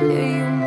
Yeah, you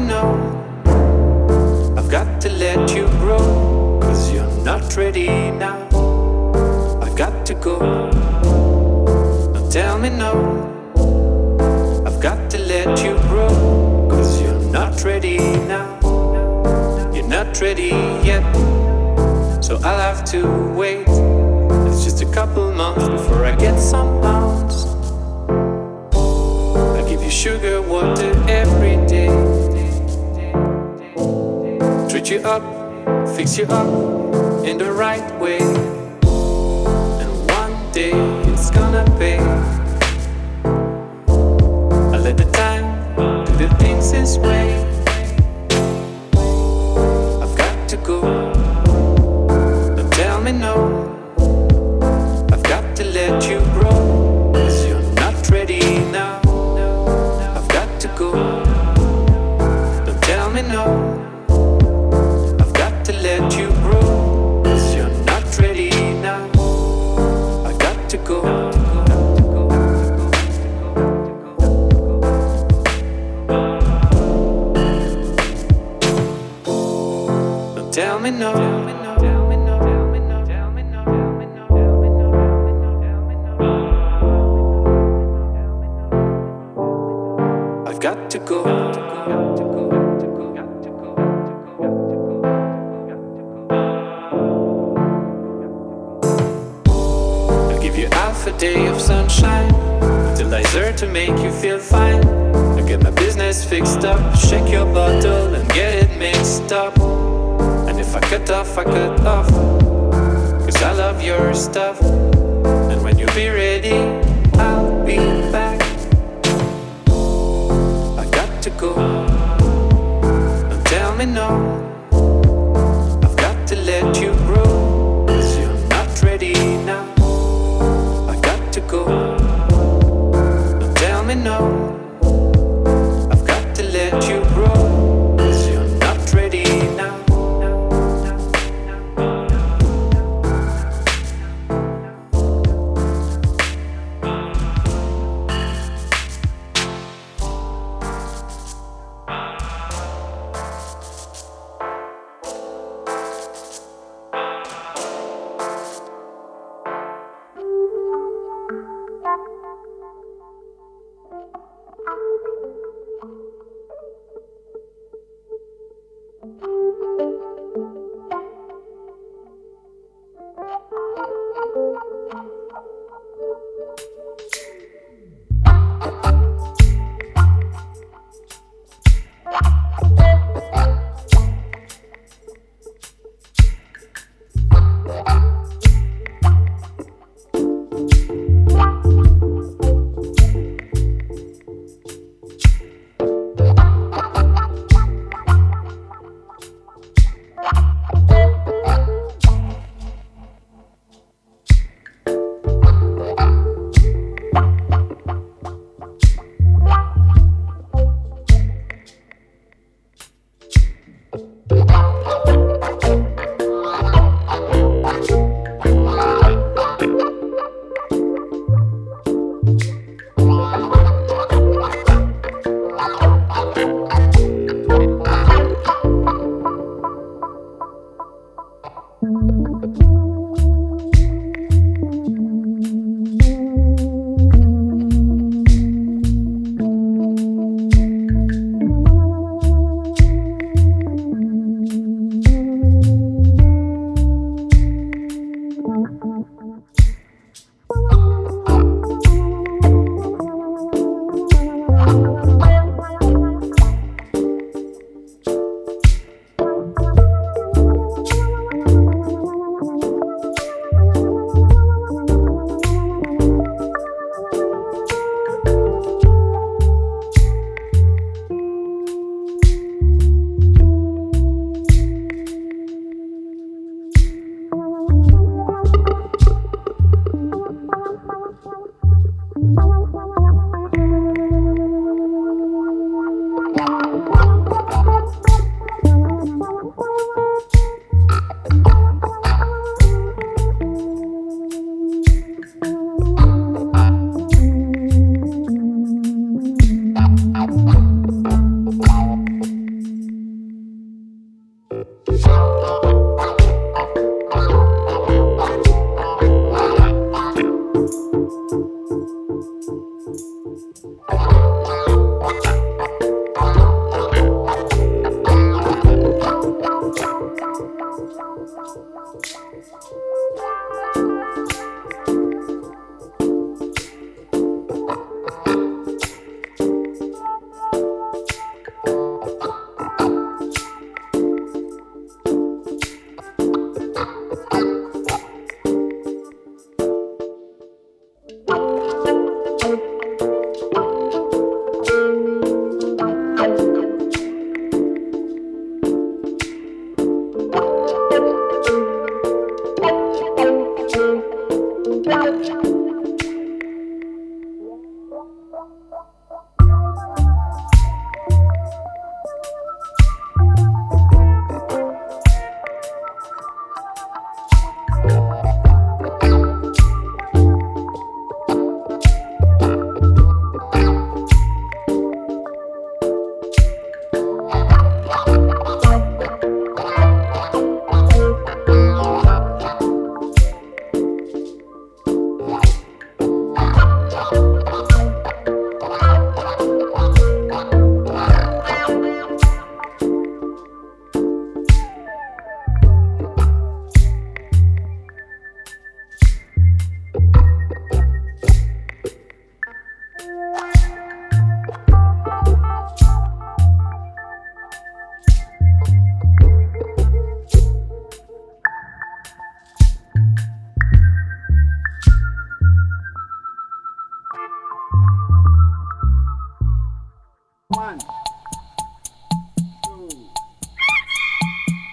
me no. I've got to let you grow. Cause you're not ready now. I've got to go. Don't tell me no. I've got to let you grow. Cause you're not ready now. You're not ready yet. So I'll have to wait. It's just a couple months before I get some pounds. I give you sugar, water every day. Treat you up, fix you up in the right way. And one day it's gonna pay. I let the time do the things its way. I've got to go. Don't tell me no. Me no. I've got to go. I'll give you half a day of sunshine, fertilizer to make you feel fine. I get my business fixed up, shake your bottle and get it mixed up. If I cut off, I cut off. Cause I love your stuff. And when you be ready, I'll be back. I got to go. Don't tell me no.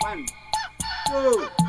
Repent, or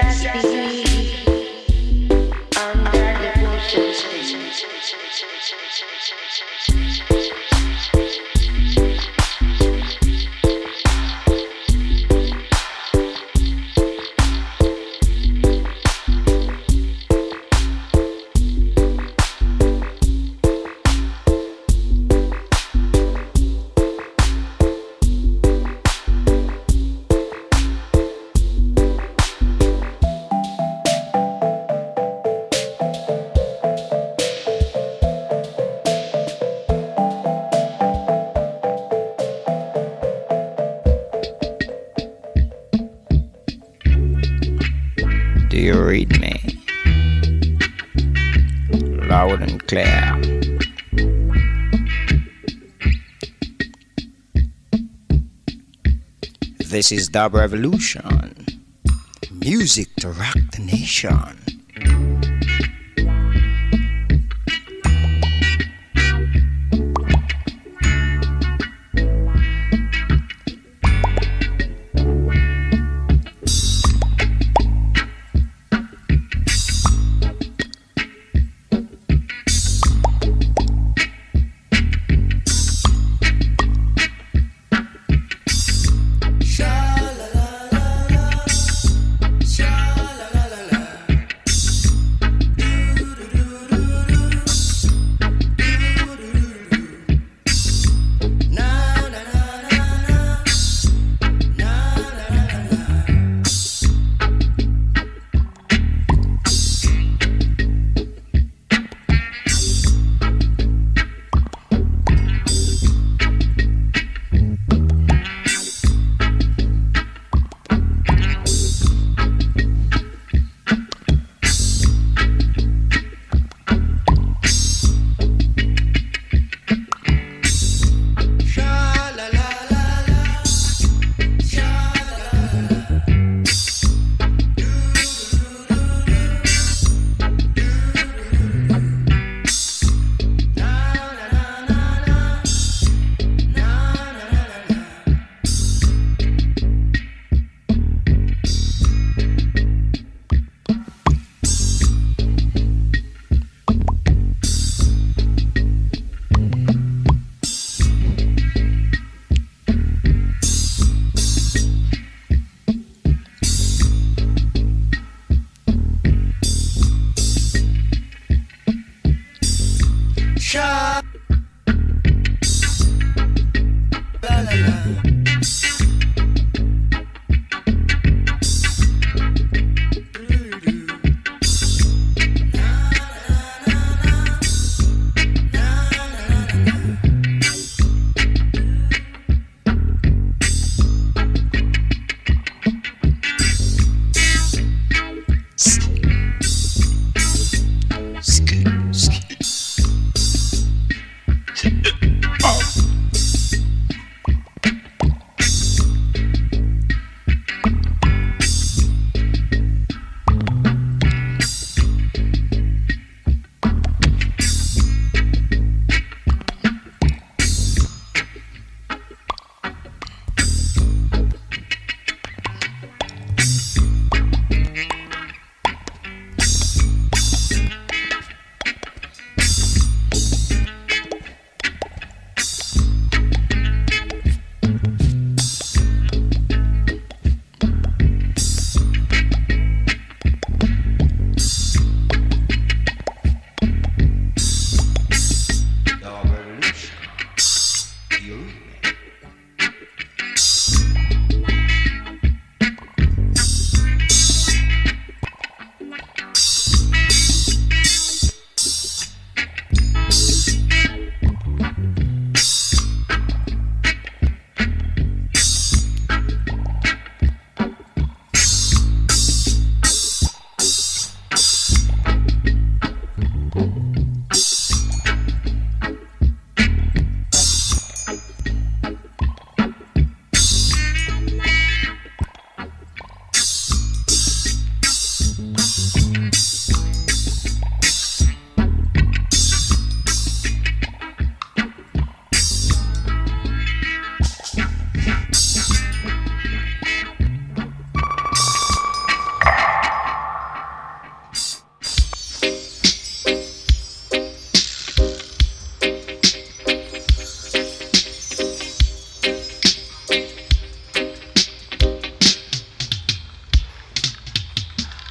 just be This is Dub Revolution. Music to rock the nation.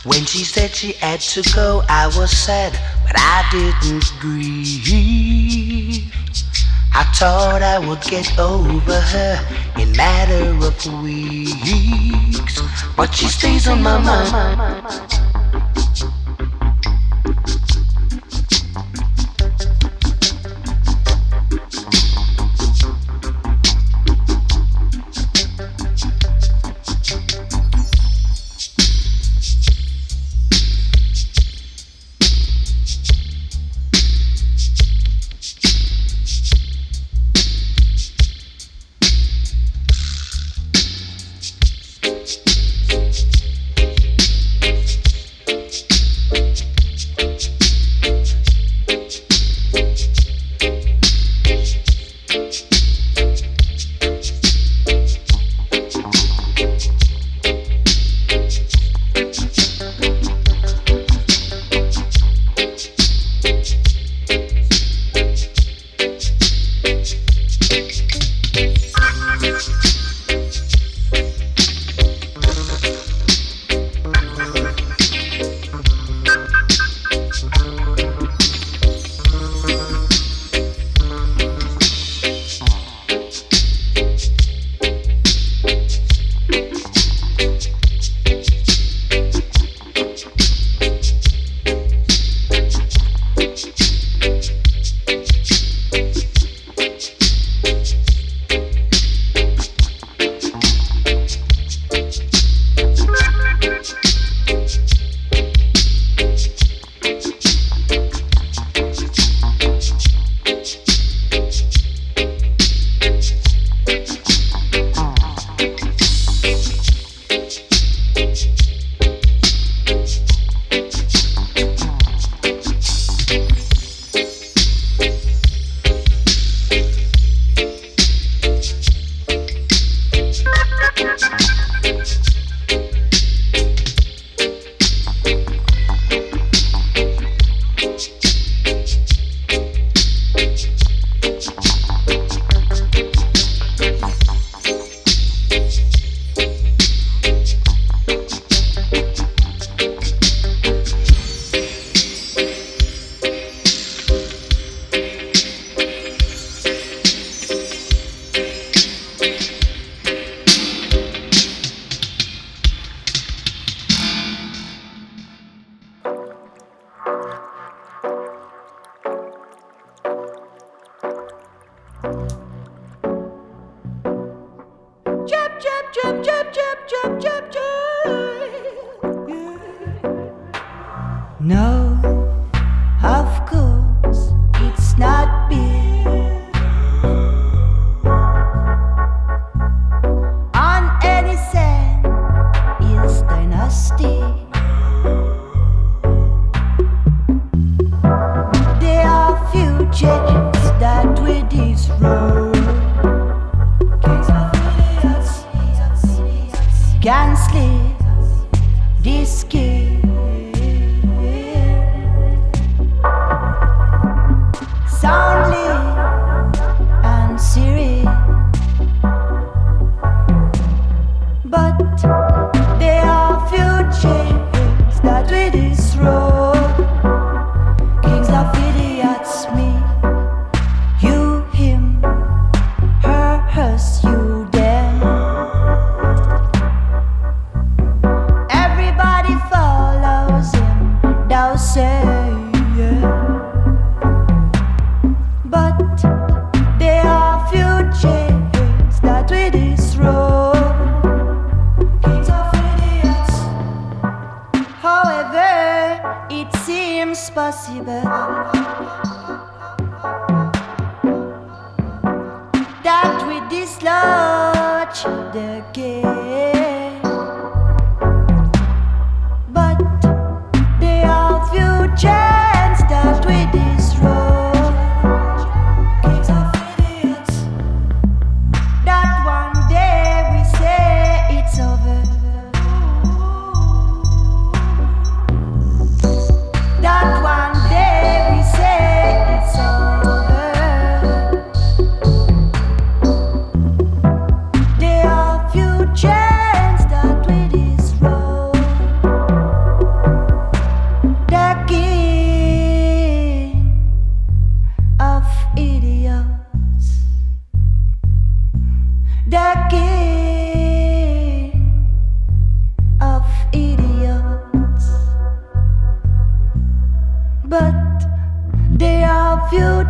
When she said she had to go, I was sad, but I didn't grieve. I thought I would get over her in matter of weeks, but she stays on my mind.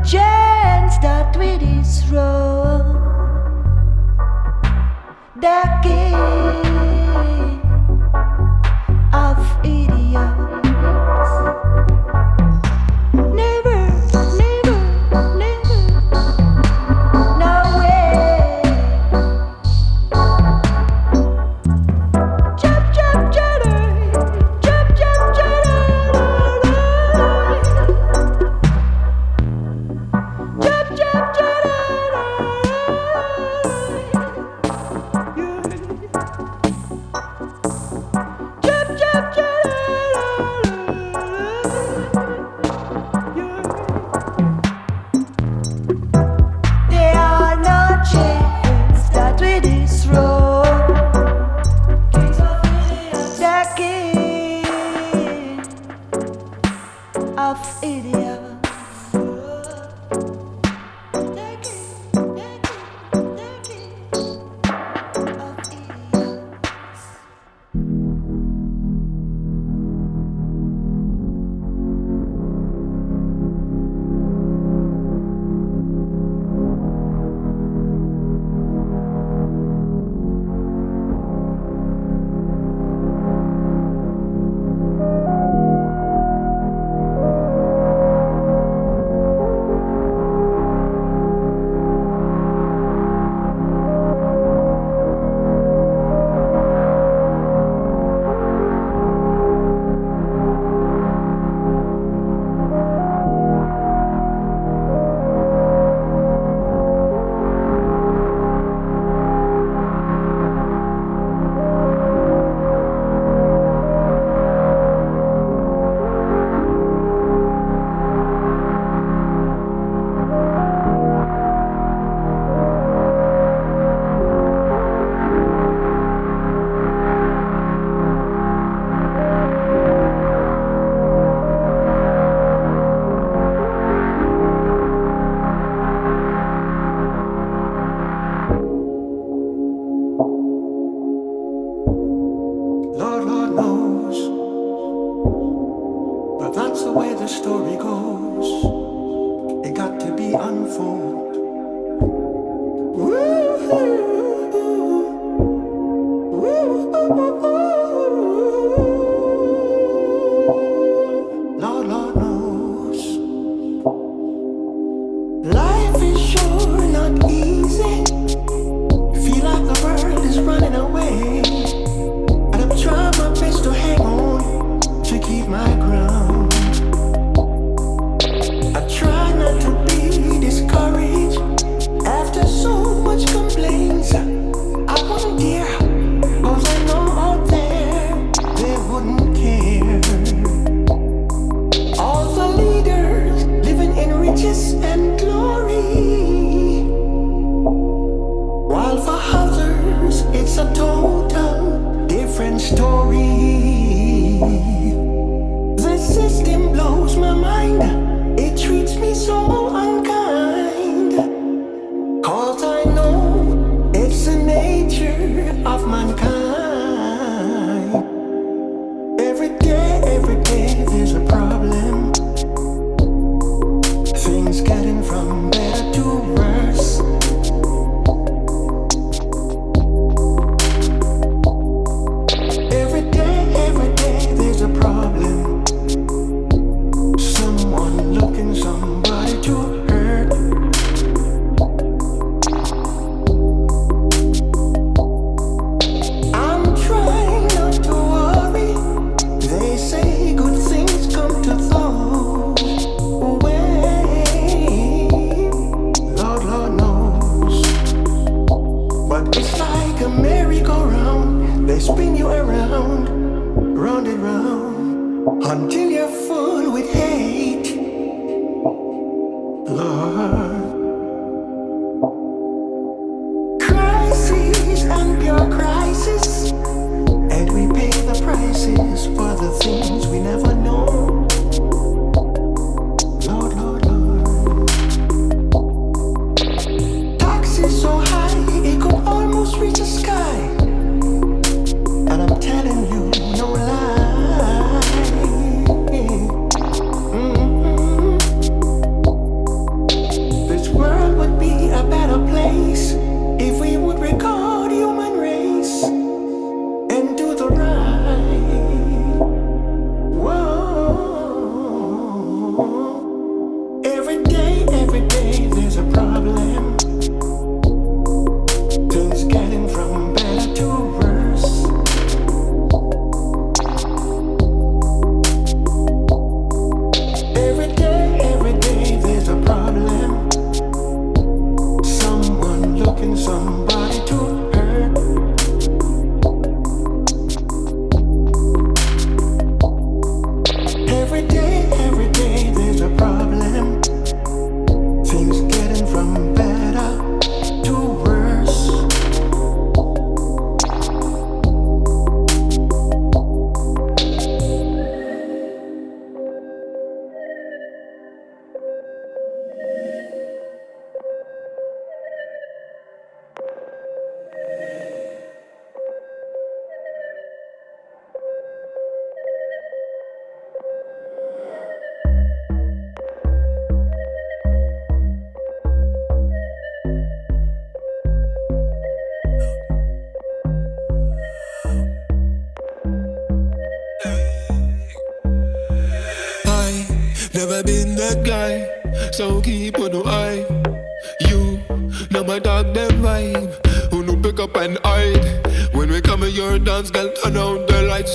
Try not to be discouraged.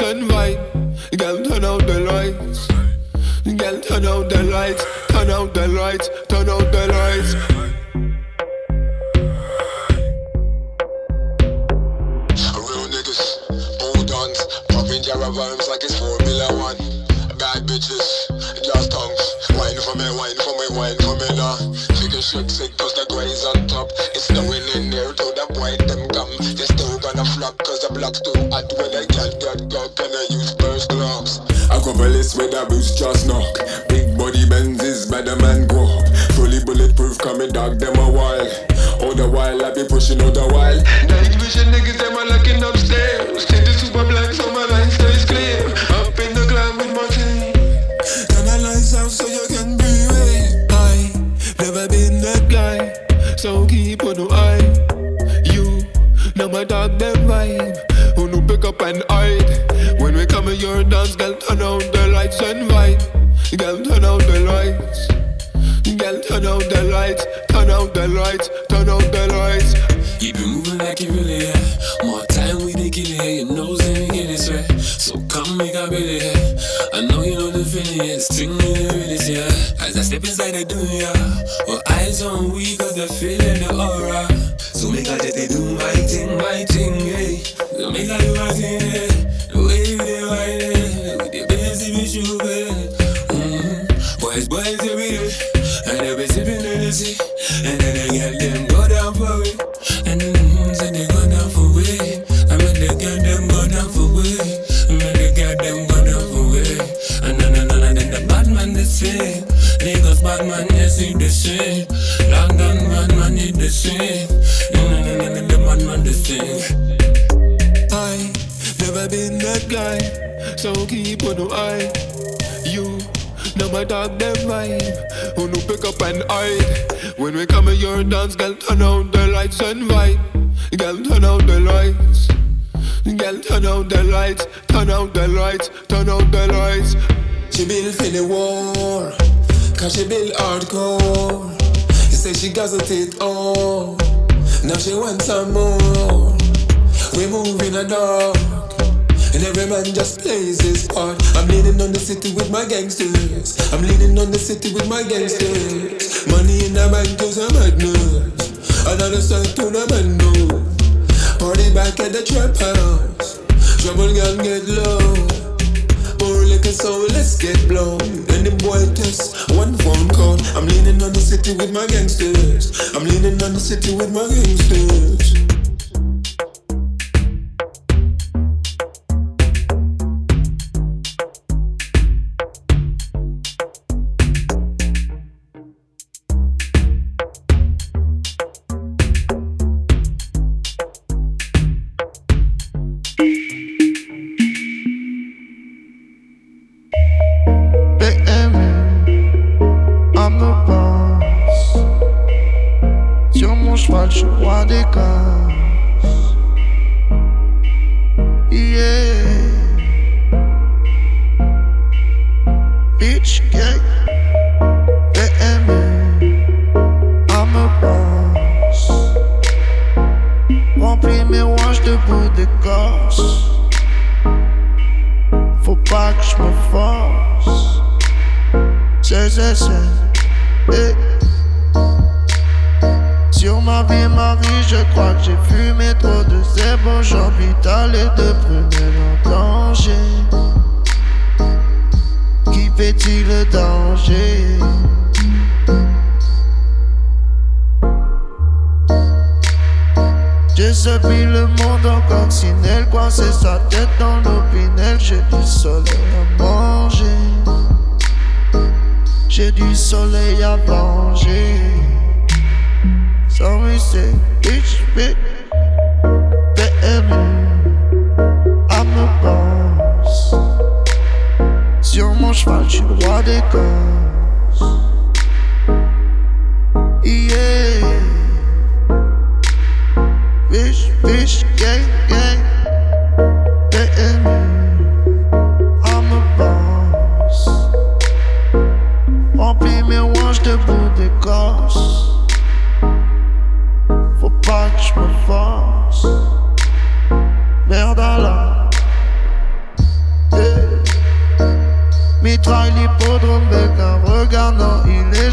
And vibe. Girl, turn out the lights. Girl, turn out the lights, turn out the lights, turn out the lights. rhymes like it's Formula One. Bad bitches, just tongues. Wine for me, wine for me, wine for me now. Figure shake sick cause the block's too hot. When I get that girl, can I use first gloves? A couple list with a boost just knock. Big body Benzes, better man go up. Fully bulletproof, coming dog them a while. All the while I be pushing all the while. Night vision niggas them a looking upstairs. Dance, girl, turn out the lights and vibe. Girl, turn out the lights. Girl, turn out the lights, turn out the lights, turn out the lights. She built for the war, cause she built hardcore. She said she got it all, now she wants some more. We move in the dark, and every man just plays his part. I'm leaning on the city with my gangsters. I'm leaning on the city with my gangsters. Money in the bank is a madness. Another side to the bando. Party back at the trap house. Trouble gun get low. More liquor, so let's get blown. And the boy test one phone call. I'm leaning on the city with my gangsters. I'm leaning on the city with my gangsters. Je crois que j'ai fumé trop de zèbre. Aujourd'hui, t'as les deux prunelles en danger. Qui fait-il le danger? J'ai subi le monde en coccinelle, coincé sa tête dans l'opinel. J'ai du soleil à manger. J'ai du soleil à venger. Sans musée, bitch, bitch. PMU, I'm the boss. Sur mon cheval, le roi des gosses. Yeah. Bitch, bitch, gang,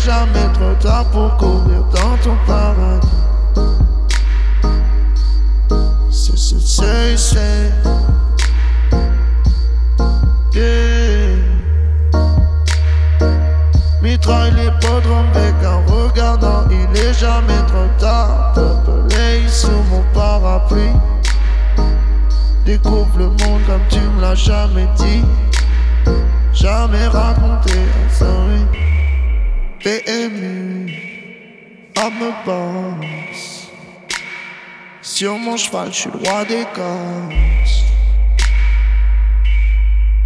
jamais trop tard pour courir dans ton paradis. C'est, c'est, c'est, c'est. Yeah. Mitraille l'hippodrome bec en regardant, il est jamais trop tard. Peuplé sous mon parapluie. Découvre le monde comme tu me l'as jamais dit. Jamais raconté, sorry. T'es ému, à me boss. Sur cheval, je suis le roi des gosses.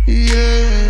Yeah.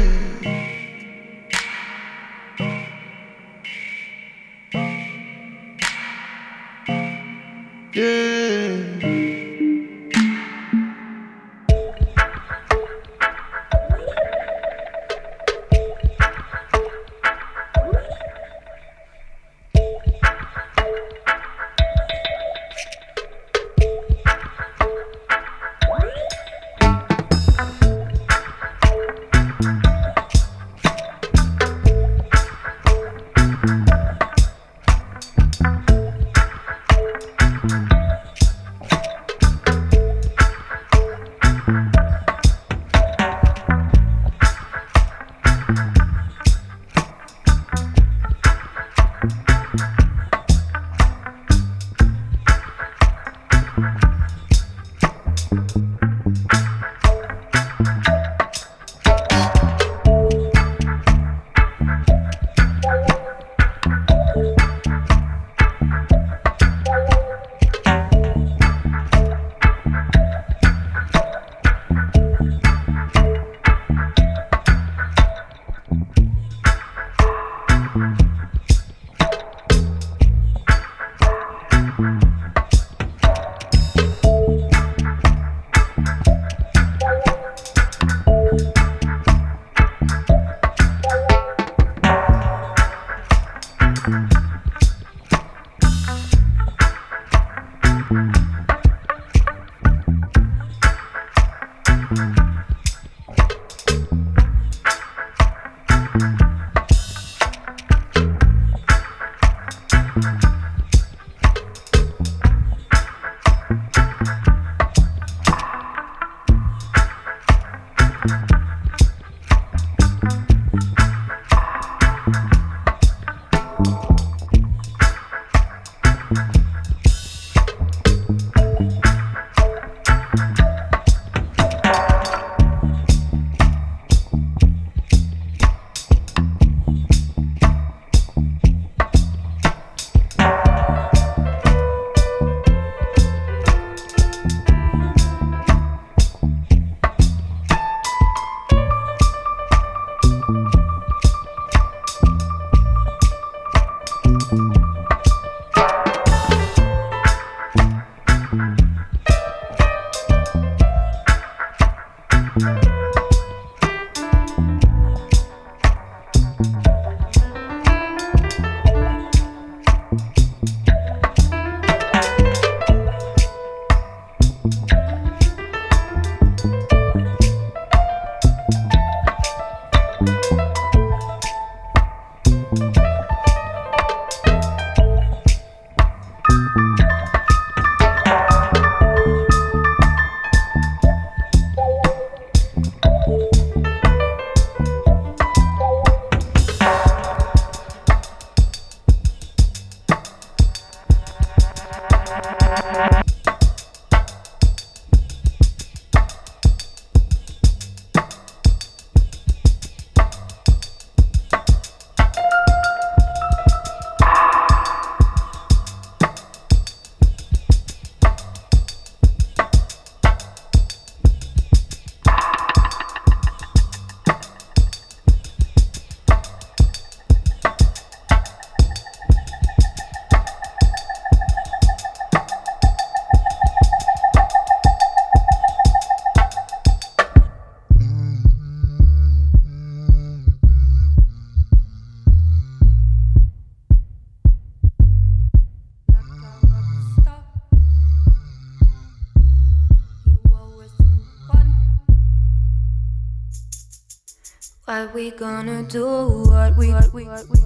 We gonna do? What we what we what we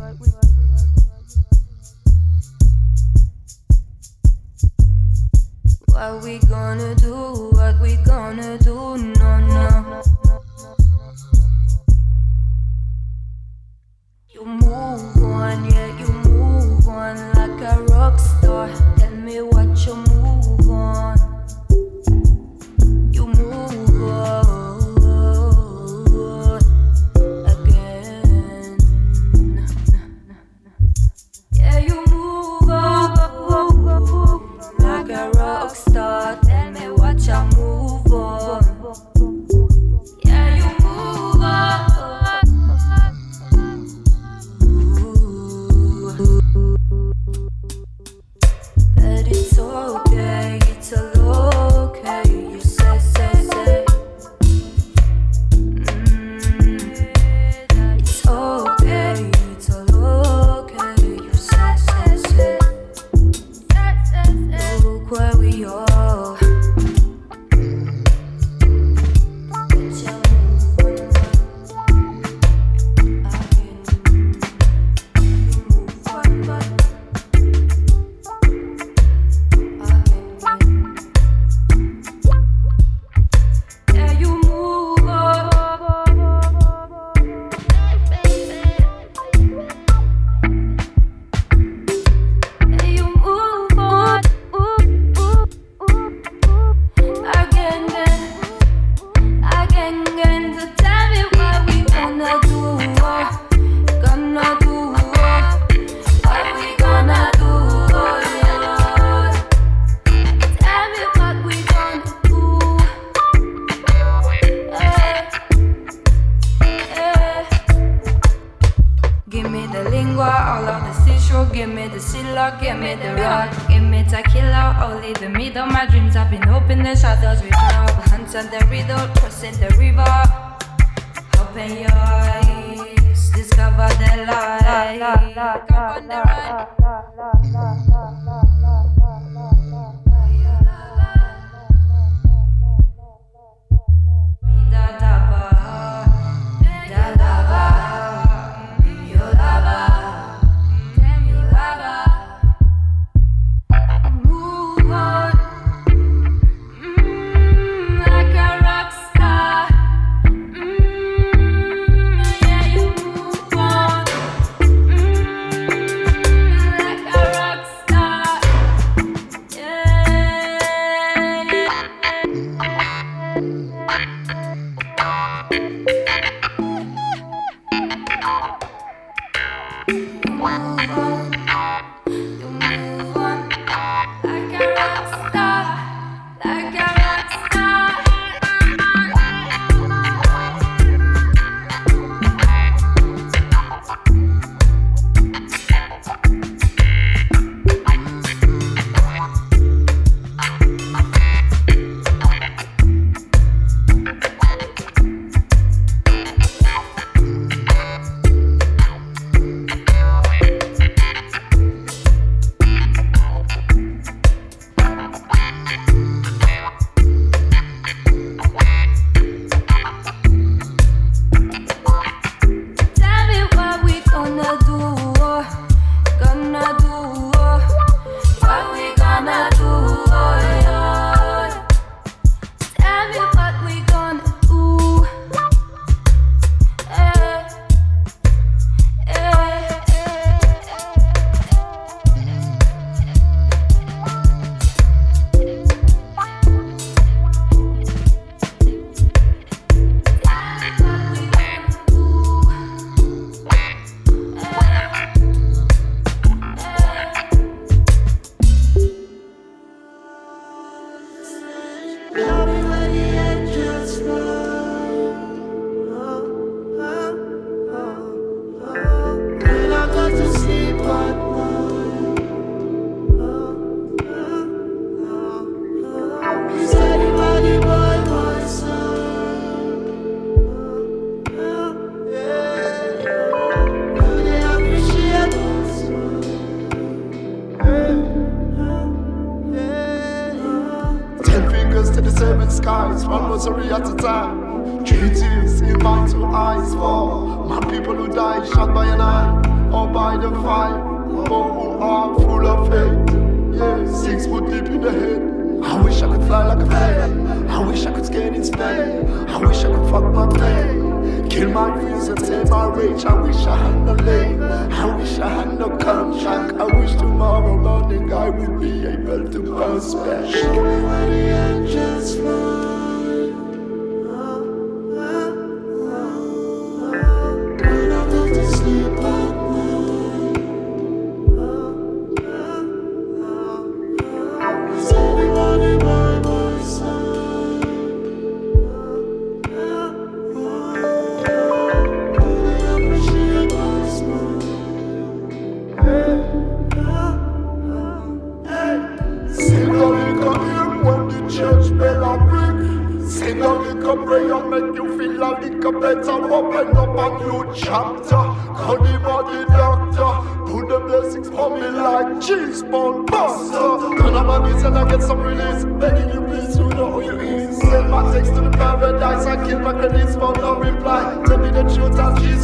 got you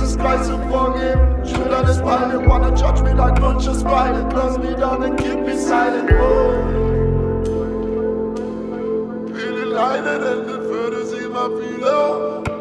that is why you wanna judge me like conscious minded. Close me down and keep me silent. Oh, really lighted and the furthest in the mirror.